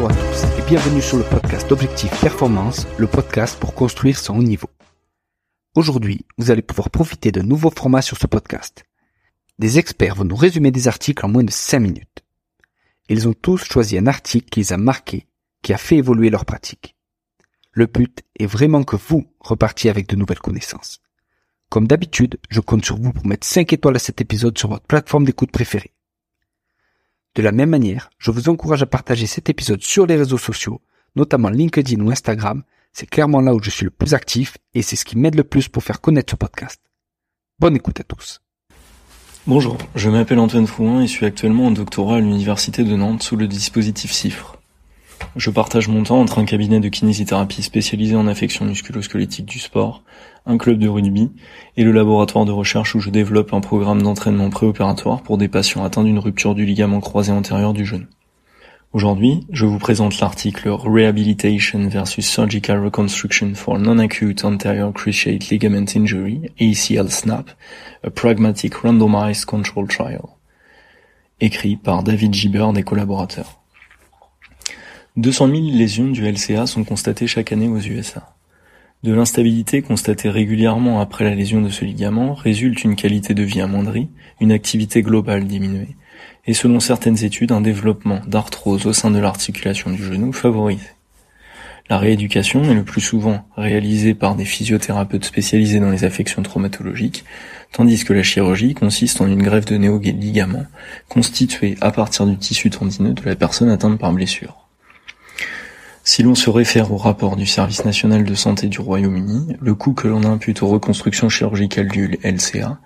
Bonjour à tous et bienvenue sur le podcast Objectif Performance, le podcast pour construire son haut niveau. Aujourd'hui, vous allez pouvoir profiter de nouveaux formats sur ce podcast. Des experts vont nous résumer des articles en moins de 5 minutes. Ils ont tous choisi un article qui les a marqués, qui a fait évoluer leur pratique. Le but est vraiment que vous repartiez avec de nouvelles connaissances. Comme d'habitude, je compte sur vous pour mettre 5 étoiles à cet épisode sur votre plateforme d'écoute préférée. De la même manière, je vous encourage à partager cet épisode sur les réseaux sociaux, notamment LinkedIn ou Instagram. C'est clairement là où je suis le plus actif et c'est ce qui m'aide le plus pour faire connaître ce podcast. Bonne écoute à tous. Bonjour, je m'appelle Antoine Fouin et suis actuellement en doctorat à l'Université de Nantes sous le dispositif CIFRE. Je partage mon temps entre un cabinet de kinésithérapie spécialisé en affection musculo-squelettique du sport, un club de rugby et le laboratoire de recherche où je développe un programme d'entraînement préopératoire pour des patients atteints d'une rupture du ligament croisé antérieur du genou. Aujourd'hui, je vous présente l'article Rehabilitation versus Surgical Reconstruction for Non-Acute Anterior Cruciate Ligament Injury, ACL SNAP, a Pragmatic Randomized Control Trial, écrit par David Gibber des collaborateurs. 200 000 lésions du LCA sont constatées chaque année aux USA. De l'instabilité constatée régulièrement après la lésion de ce ligament résulte une qualité de vie amoindrie, une activité globale diminuée, et selon certaines études, un développement d'arthrose au sein de l'articulation du genou favorisé. La rééducation est le plus souvent réalisée par des physiothérapeutes spécialisés dans les affections traumatologiques, tandis que la chirurgie consiste en une greffe de néo-ligaments constituée à partir du tissu tendineux de la personne atteinte par blessure. Si l'on se réfère au rapport du Service national de santé du Royaume-Uni, le coût que l'on impute aux reconstructions chirurgicales du LCA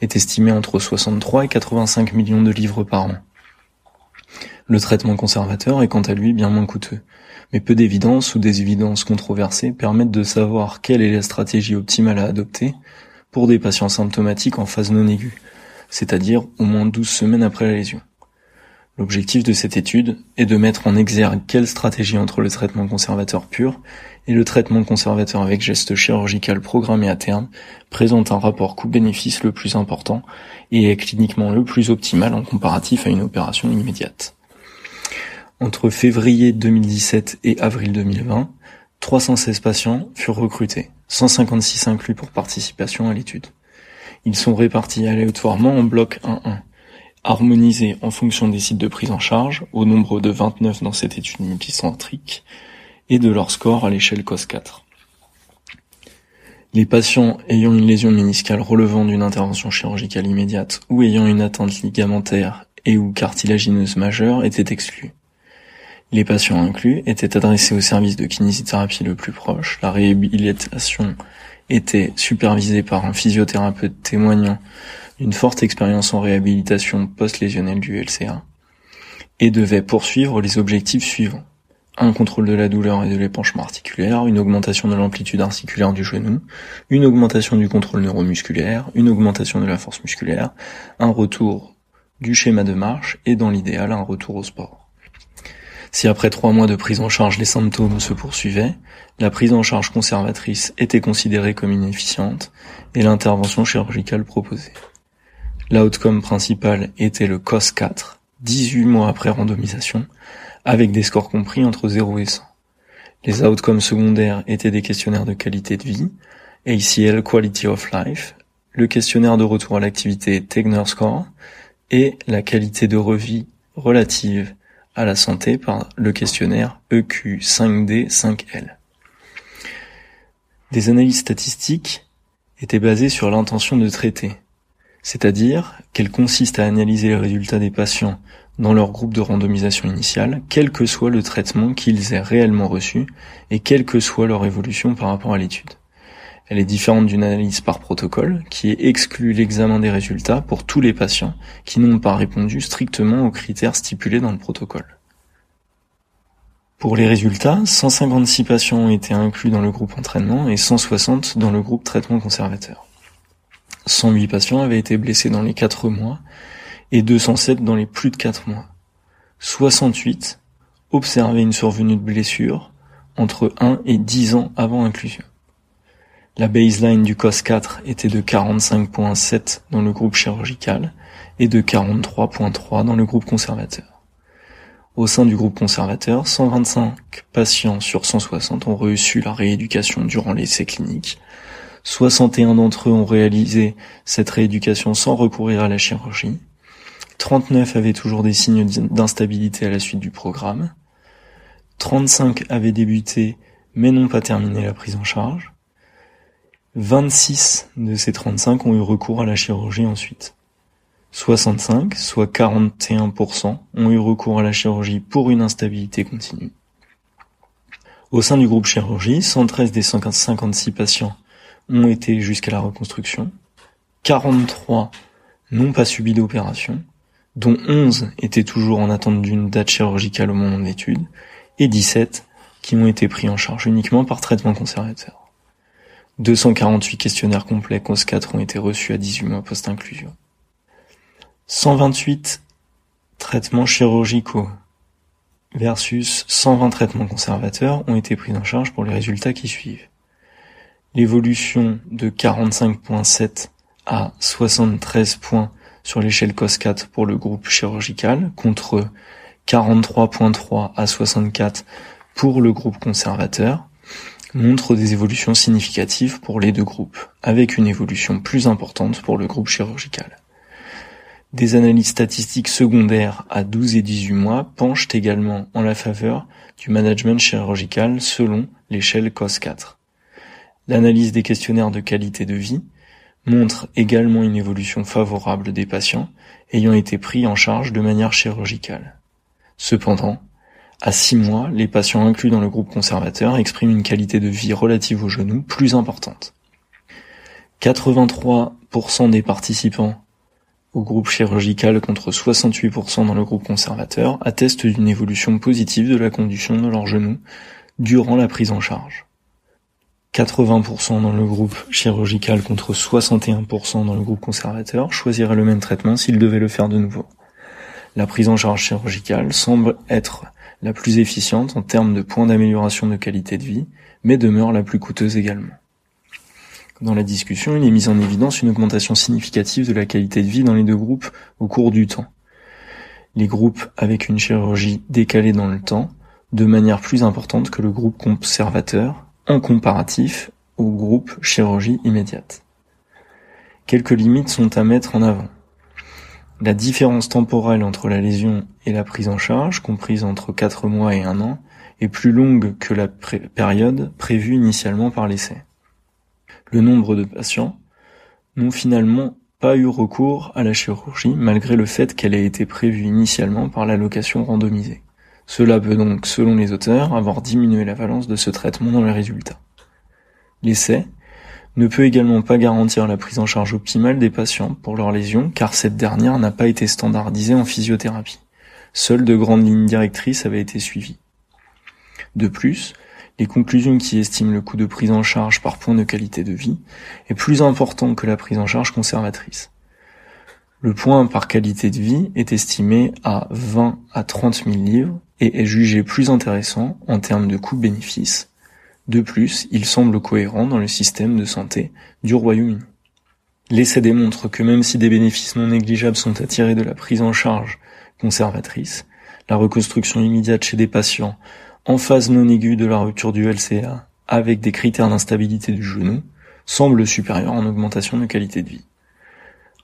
est estimé entre 63 et 85 millions de livres par an. Le traitement conservateur est quant à lui bien moins coûteux, mais peu d'évidences ou des évidences controversées permettent de savoir quelle est la stratégie optimale à adopter pour des patients symptomatiques en phase non aiguë, c'est-à-dire au moins 12 semaines après la lésion. L'objectif de cette étude est de mettre en exergue quelle stratégie entre le traitement conservateur pur et le traitement conservateur avec geste chirurgical programmé à terme présente un rapport coût-bénéfice le plus important et est cliniquement le plus optimal en comparatif à une opération immédiate. Entre février 2017 et avril 2020, 316 patients furent recrutés, 156 inclus pour participation à l'étude. Ils sont répartis aléatoirement en bloc 1-1 harmonisés en fonction des sites de prise en charge, au nombre de 29 dans cette étude multicentrique, et de leur score à l'échelle COS4. Les patients ayant une lésion méniscale relevant d'une intervention chirurgicale immédiate ou ayant une atteinte ligamentaire et ou cartilagineuse majeure étaient exclus. Les patients inclus étaient adressés au service de kinésithérapie le plus proche. La réhabilitation était supervisée par un physiothérapeute témoignant d'une forte expérience en réhabilitation post-lésionnelle du LCA et devait poursuivre les objectifs suivants. Un contrôle de la douleur et de l'épanchement articulaire, une augmentation de l'amplitude articulaire du genou, une augmentation du contrôle neuromusculaire, une augmentation de la force musculaire, un retour du schéma de marche et dans l'idéal un retour au sport. Si après trois mois de prise en charge les symptômes se poursuivaient, la prise en charge conservatrice était considérée comme inefficiente et l'intervention chirurgicale proposée. L'outcome principal était le COS4, 18 mois après randomisation, avec des scores compris entre 0 et 100. Les outcomes secondaires étaient des questionnaires de qualité de vie, ACL Quality of Life, le questionnaire de retour à l'activité Tegner Score et la qualité de revie relative à la santé par le questionnaire EQ5D5L. Des analyses statistiques étaient basées sur l'intention de traiter, c'est-à-dire qu'elle consiste à analyser les résultats des patients dans leur groupe de randomisation initiale, quel que soit le traitement qu'ils aient réellement reçu et quelle que soit leur évolution par rapport à l'étude. Elle est différente d'une analyse par protocole, qui exclut l'examen des résultats pour tous les patients qui n'ont pas répondu strictement aux critères stipulés dans le protocole. Pour les résultats, 156 patients ont été inclus dans le groupe entraînement et 160 dans le groupe traitement conservateur. 108 patients avaient été blessés dans les 4 mois et 207 dans les plus de 4 mois. 68 observaient une survenue de blessure entre 1 et 10 ans avant inclusion. La baseline du COS4 était de 45.7 dans le groupe chirurgical et de 43.3 dans le groupe conservateur. Au sein du groupe conservateur, 125 patients sur 160 ont reçu la rééducation durant l'essai clinique. 61 d'entre eux ont réalisé cette rééducation sans recourir à la chirurgie. 39 avaient toujours des signes d'instabilité à la suite du programme. 35 avaient débuté mais n'ont pas terminé la prise en charge. 26 de ces 35 ont eu recours à la chirurgie ensuite. 65, soit 41%, ont eu recours à la chirurgie pour une instabilité continue. Au sein du groupe chirurgie, 113 des 156 patients ont été jusqu'à la reconstruction, 43 n'ont pas subi d'opération, dont 11 étaient toujours en attente d'une date chirurgicale au moment de l'étude, et 17 qui ont été pris en charge uniquement par traitement conservateur. 248 questionnaires complets COS4 ont été reçus à 18 mois post-inclusion. 128 traitements chirurgicaux versus 120 traitements conservateurs ont été pris en charge pour les résultats qui suivent. L'évolution de 45.7 à 73 points sur l'échelle COS4 pour le groupe chirurgical contre 43.3 à 64 pour le groupe conservateur montre des évolutions significatives pour les deux groupes, avec une évolution plus importante pour le groupe chirurgical. Des analyses statistiques secondaires à 12 et 18 mois penchent également en la faveur du management chirurgical selon l'échelle COS4. L'analyse des questionnaires de qualité de vie montre également une évolution favorable des patients ayant été pris en charge de manière chirurgicale. Cependant, à 6 mois, les patients inclus dans le groupe conservateur expriment une qualité de vie relative au genou plus importante. 83% des participants au groupe chirurgical contre 68% dans le groupe conservateur attestent d'une évolution positive de la condition de leurs genoux durant la prise en charge. 80% dans le groupe chirurgical contre 61% dans le groupe conservateur choisiraient le même traitement s'ils devaient le faire de nouveau. La prise en charge chirurgicale semble être la plus efficiente en termes de points d'amélioration de qualité de vie, mais demeure la plus coûteuse également. Dans la discussion, il est mis en évidence une augmentation significative de la qualité de vie dans les deux groupes au cours du temps. Les groupes avec une chirurgie décalée dans le temps, de manière plus importante que le groupe conservateur, en comparatif au groupe chirurgie immédiate. Quelques limites sont à mettre en avant. La différence temporelle entre la lésion et la prise en charge, comprise entre 4 mois et 1 an, est plus longue que la période prévue initialement par l'essai le nombre de patients n'ont finalement pas eu recours à la chirurgie malgré le fait qu'elle ait été prévue initialement par l'allocation randomisée. Cela peut donc, selon les auteurs, avoir diminué la valence de ce traitement dans les résultats. L'essai ne peut également pas garantir la prise en charge optimale des patients pour leurs lésions car cette dernière n'a pas été standardisée en physiothérapie. Seules de grandes lignes directrices avaient été suivies. De plus, les conclusions qui estiment le coût de prise en charge par point de qualité de vie est plus important que la prise en charge conservatrice. Le point par qualité de vie est estimé à 20 à 30 000 livres et est jugé plus intéressant en termes de coût-bénéfice. De plus, il semble cohérent dans le système de santé du Royaume-Uni. L'essai démontre que même si des bénéfices non négligeables sont attirés de la prise en charge conservatrice, la reconstruction immédiate chez des patients en phase non aiguë de la rupture du LCA avec des critères d'instabilité du genou semble supérieur en augmentation de qualité de vie.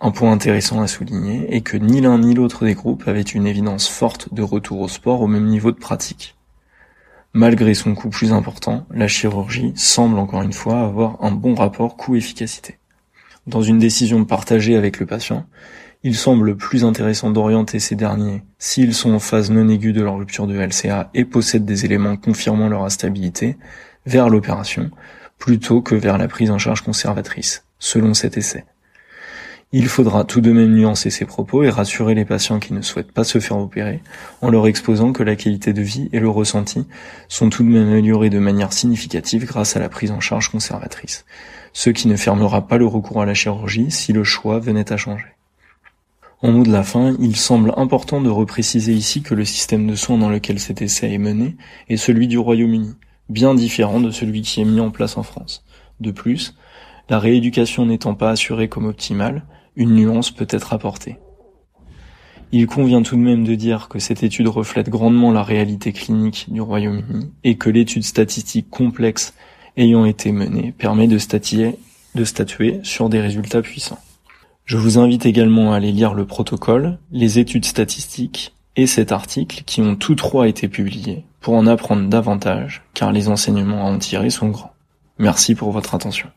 Un point intéressant à souligner est que ni l'un ni l'autre des groupes avait une évidence forte de retour au sport au même niveau de pratique. Malgré son coût plus important, la chirurgie semble encore une fois avoir un bon rapport coût-efficacité. Dans une décision partagée avec le patient, il semble plus intéressant d'orienter ces derniers, s'ils sont en phase non aiguë de leur rupture de LCA et possèdent des éléments confirmant leur instabilité, vers l'opération, plutôt que vers la prise en charge conservatrice, selon cet essai. Il faudra tout de même nuancer ces propos et rassurer les patients qui ne souhaitent pas se faire opérer en leur exposant que la qualité de vie et le ressenti sont tout de même améliorés de manière significative grâce à la prise en charge conservatrice, ce qui ne fermera pas le recours à la chirurgie si le choix venait à changer. En mot de la fin, il semble important de repréciser ici que le système de soins dans lequel cet essai est mené est celui du Royaume-Uni, bien différent de celui qui est mis en place en France. De plus, la rééducation n'étant pas assurée comme optimale, une nuance peut être apportée. Il convient tout de même de dire que cette étude reflète grandement la réalité clinique du Royaume-Uni et que l'étude statistique complexe ayant été menée permet de statuer, sur des résultats puissants. Je vous invite également à aller lire le protocole, les études statistiques et cet article qui ont tous trois été publiés pour en apprendre davantage car les enseignements à en tirer sont grands. Merci pour votre attention.